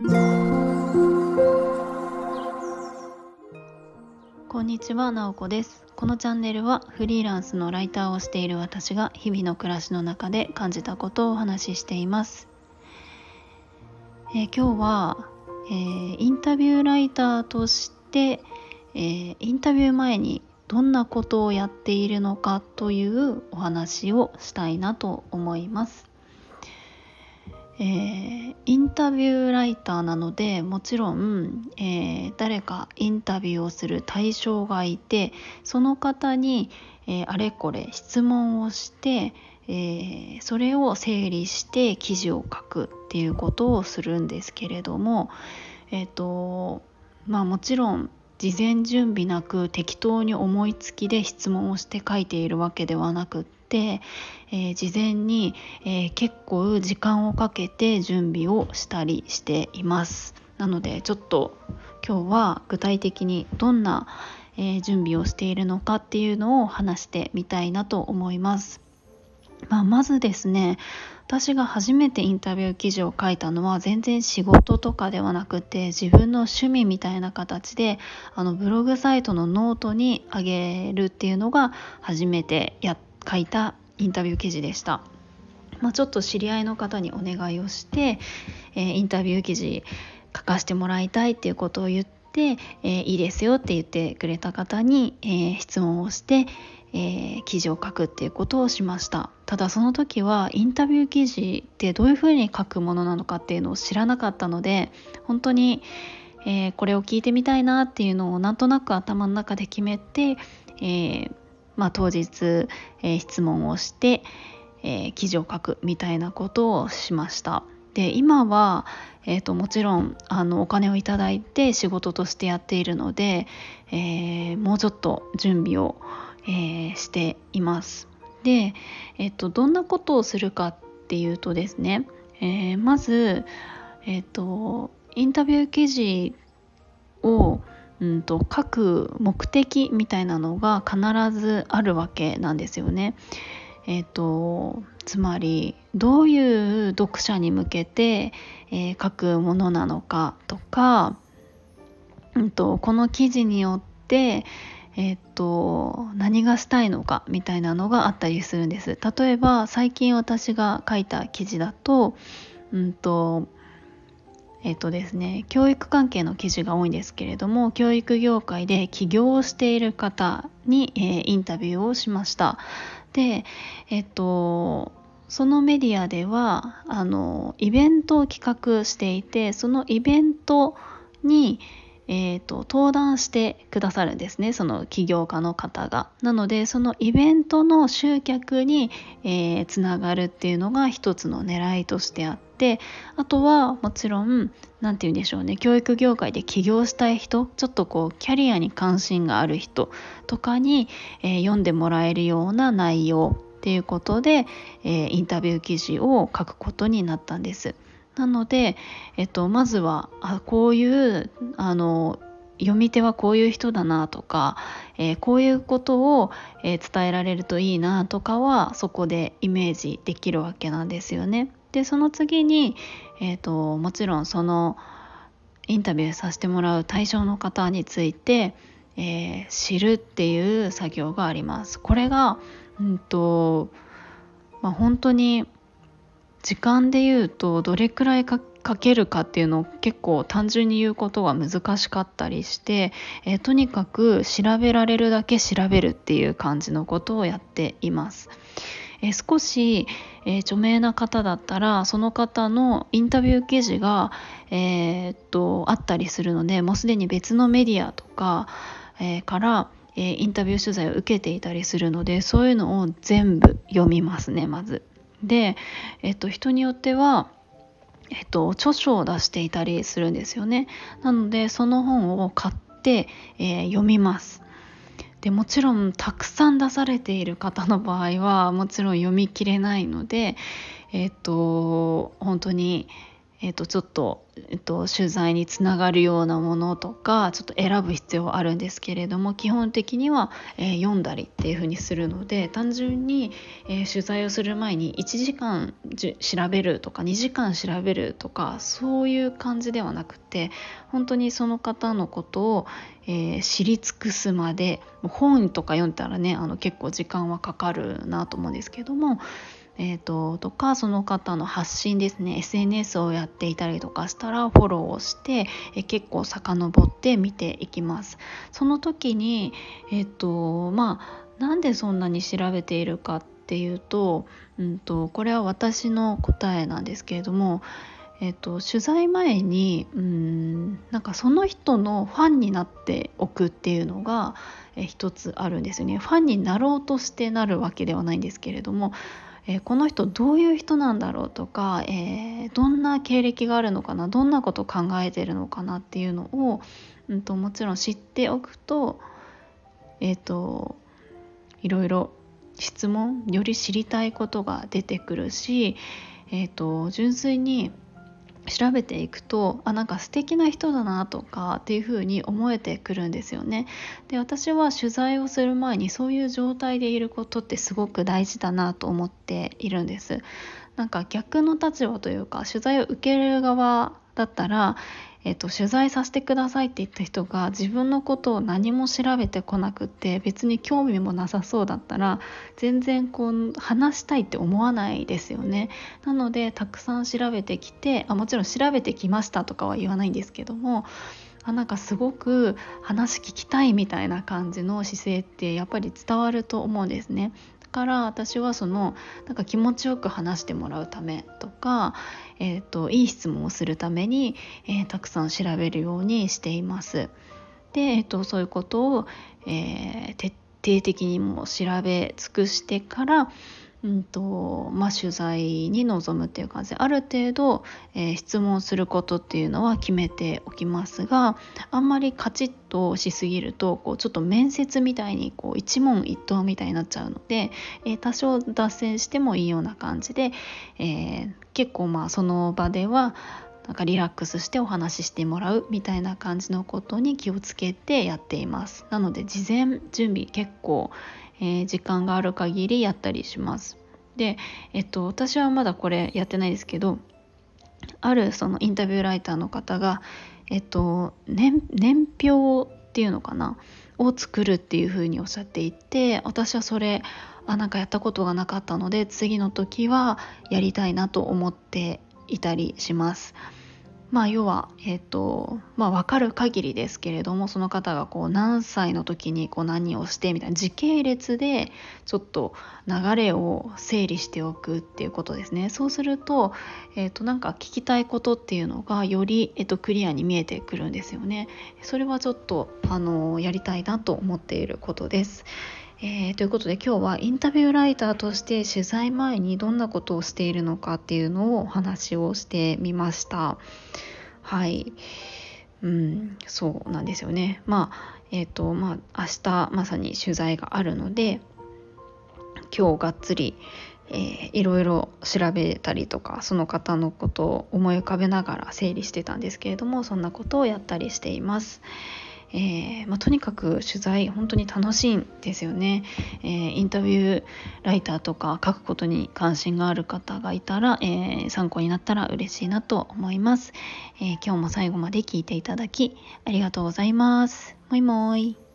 こんにちは、なおこです。このチャンネルはフリーランスのライターをしている私が日々の暮らしの中で感じたことをお話ししています。えー、今日は、えー、インタビューライターとして、えー、インタビュー前にどんなことをやっているのかというお話をしたいなと思います。えー、インタビューライターなのでもちろん、えー、誰かインタビューをする対象がいてその方に、えー、あれこれ質問をして、えそれを整理して記事を書くっていうことをするんですけれどもえっ、とまあもちろん事前準備なく適当に思いつきで質問をして書いているわけではなくって、えー、事前に、えー、結構時間をかけて準備をしたりしています。なのでちょっと今日は具体的にどんな、えー、準備をしているのかっていうのを話してみたいなと思います、まあ、まずですね私が初めてインタビュー記事を書いたのは全然仕事とかではなくて自分の趣味みたいな形であのブログサイトのノートにあげるっていうのが初めてや書いたインタビュー記事でした。まあ、ちょっと知り合いの方にお願いをして、えー、インタビュー記事書かせてもらいたいっていうことを言って、えー、いいですよって言ってくれた方に、えー、質問をして、えー、記事を書くっていうことをしましたただその時はインタビュー記事ってどういうふうに書くものなのかっていうのを知らなかったので本当に、えー、これを聞いてみたいなっていうのをなんとなく頭の中で決めて、えー、まあ、当日、え質問をして、え記事を書くみたいなことをしました。で今は、えーと、もちろんあのお金をいただいて仕事としてやっているので、えもうちょっと準備をえー、しています。で、えっと、どんなことをするかっていうとですね、えー、まず、えっと、インタビュー記事を、うんと、書く目的みたいなのが必ずあるわけなんですよね。えっと、つまりどういう読者に向けて、えー、書くものなのかとか、うんとこの記事によって、えっと何がしたいのかみたいなのがあったりするんです。例えば最近私が書いた記事だとうんとえっとですね教育関係の記事が多いんですけれども教育業界で起業をしている方に、えー、インタビューをしました。でえっとそのメディアではあのイベントを企画していてそのイベントに、えーと、登壇してくださるんですねその起業家の方が。なのでそのイベントの集客に、えー、つながるっていうのが一つの狙いとしてあってあとはもちろん何て言うんでしょうね教育業界で起業したい人ちょっとこうキャリアに関心がある人とかに、えー、読んでもらえるような内容っていうことで、えー、インタビュー記事を書くことになったんです。なので、えっと、まずはあこういうあの読み手はこういう人だなとか、えー、こういうことを、えー、伝えられるといいなとかはそこでイメージできるわけなんですよね。でその次に、えーと、もちろんそのインタビューさせてもらう対象の方について、えー、知るっていう作業があります。これが、うんとまあ、本当に時間で言うとどれくらいかけるかっていうのを結構単純に言うことは難しかったりして、え、とにかく調べられるだけ調べるっていう感じのことをやっています。え、少し、えー、著名な方だったらその方のインタビュー記事が、えー、っとあったりするのでもうすでに別のメディアとか、えから、えインタビュー取材を受けていたりするのでそういうのを全部読みますねまず。で、えっと、人によってはえっと、著書を出していたりするんですよね。なのでその本を買って、えー、読みます。でもちろんたくさん出されている方の場合はもちろん読みきれないので、えっと、本当に、えー、とちょっと,、えー、と取材につながるようなものとかちょっと選ぶ必要はあるんですけれども基本的には、えー、読んだりっていう風にするので単純に、え、取材をする前に1時間調べるとか2時間調べるとかそういう感じではなくて本当にその方のことを、え、知り尽くすまで本とか読んだらねあの結構時間はかかるなと思うんですけどもえーと、とかその方の発信ですね。SNS をやっていたりとかしたらフォローをして、え結構遡って見ていきます。その時にえっ、ー、とまあなんでそんなに調べているかっていうと,、うんと、これは私の答えなんですけれどもえっと、取材前にうんなんかその人のファンになっておくっていうのがえ一つあるんですよね。ファンになろうとしてなるわけではないんですけれどもえー、この人どういう人なんだろうとか、えー、どんな経歴があるのかなどんなこと考えてるのかなっていうのを、うんと、もちろん知っておくと,、えーと、いろいろ質問より知りたいことが出てくるし、えーと純粋に調べていくとあなんか素敵な人だなとかっていう風に思えてくるんですよね。で私は取材をする前にそういう状態でいることってすごく大事だなと思っているんです。なんか逆の立場というか取材を受ける側だったらえっと、取材させてくださいって言った人が自分のことを何も調べてこなくって別に興味もなさそうだったら全然こう話したいって思わないですよね。なのでたくさん調べてきてあもちろん調べてきましたとかは言わないんですけどもあなんかすごく話聞きたいみたいな感じの姿勢ってやっぱり伝わると思うんですね。から私はそのなんか気持ちよく話してもらうためとか、えーと、いい質問をするために、えー、たくさん調べるようにしています。で、えーと、そういうことを、えー、徹底的にも調べ尽くしてからうんとまあ、取材に臨むっていう感じである程度、えー、質問することっていうのは決めておきますがあんまりカチッとしすぎるとこうちょっと面接みたいにこう一問一答みたいになっちゃうので、えー、多少脱線してもいいような感じで、えー、結構まあその場ではなんかリラックスしてお話ししてもらうみたいな感じのことに気をつけてやっていますなので事前準備結構、えー、時間がある限りやったりしますで、えっと、私はまだこれやってないですけどあるそのインタビューライターの方がえっと年表っていうのかなを作るっていうふうにおっしゃっていて私はそれあなんかやったことがなかったので次の時はやりたいなと思っていたりします。まあ要は、えっ、ー、と、まあ分かる限りですけれども、その方がこう何歳の時にこう何をしてみたいな時系列でちょっと流れを整理しておくっていうことですね。そうすると、えっ、ー、となんか聞きたいことっていうのがより、えっ、ー、とクリアに見えてくるんですよね。それはちょっと、あの、やりたいなと思っていることです。えー、ということで今日はインタビューライターとして取材前にどんなことをしているのかっていうのをお話をしてみました。はい。うん、そうなんですよね。まあ、えっ、ー、と、まあ、明日まさに取材があるので、今日がっつり、えー、いろいろ調べたりとかその方のことを思い浮かべながら整理してたんですけれどもそんなことをやったりしています。えー、まあ、とにかく取材本当に楽しいんですよね、えー、インタビューライターとか書くことに関心がある方がいたら、えー、参考になったら嬉しいなと思います、え今日も最後まで聞いていただきありがとうございます。もいもい。